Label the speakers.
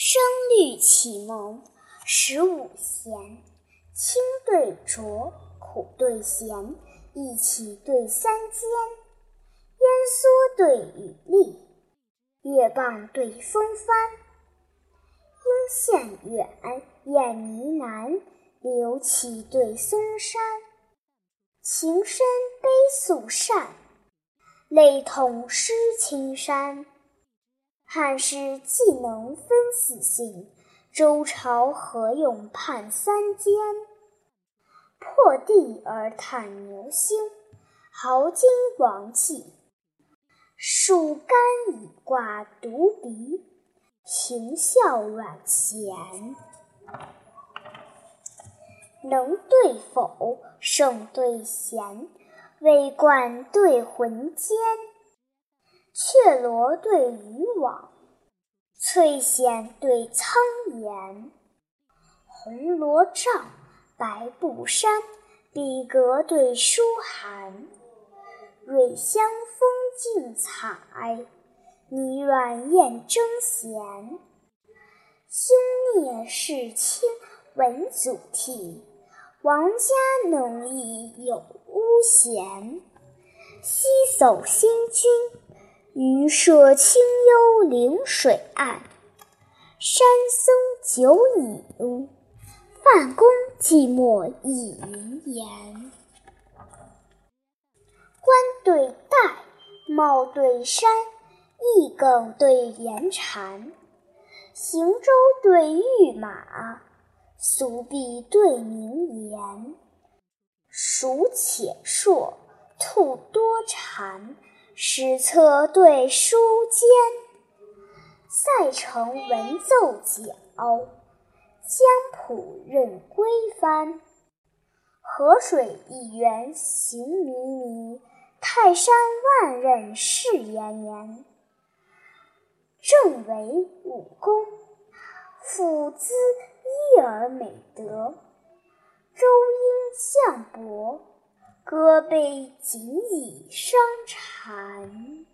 Speaker 1: 声律启蒙十五弦，清对浊，苦对咸，一起对三间，烟蓑对雨笠，月傍对风帆。阴线远，雁呢南，柳起对松山。情深悲素善，泪痛湿青衫。汉室既能分四姓，周朝何用判三监？破地而探牛星，豪金王气。树干以挂独鼻，行孝阮咸。能对否，胜对贤，微冠对魂坚。雀罗对渔网，翠藓对苍岩。红罗帐，白布衫，笔格对书函。蕊香风竞采，泥软燕争衔。兄孽世亲闻祖逖，王家农艺有屋闲。西走新君。渔舍清幽临水岸，山僧酒饮，范公寂寞倚云岩。冠对戴，帽对衫，一梗对言蝉。行舟对御马，俗壁对名言。鼠且硕，兔多蝉。史册对书笺，塞城文奏角，江浦任归帆。河水一源行靡靡，泰山万仞誓炎炎。正为武功，附兹伊尔美德。周殷项伯。歌悲仅以伤蝉。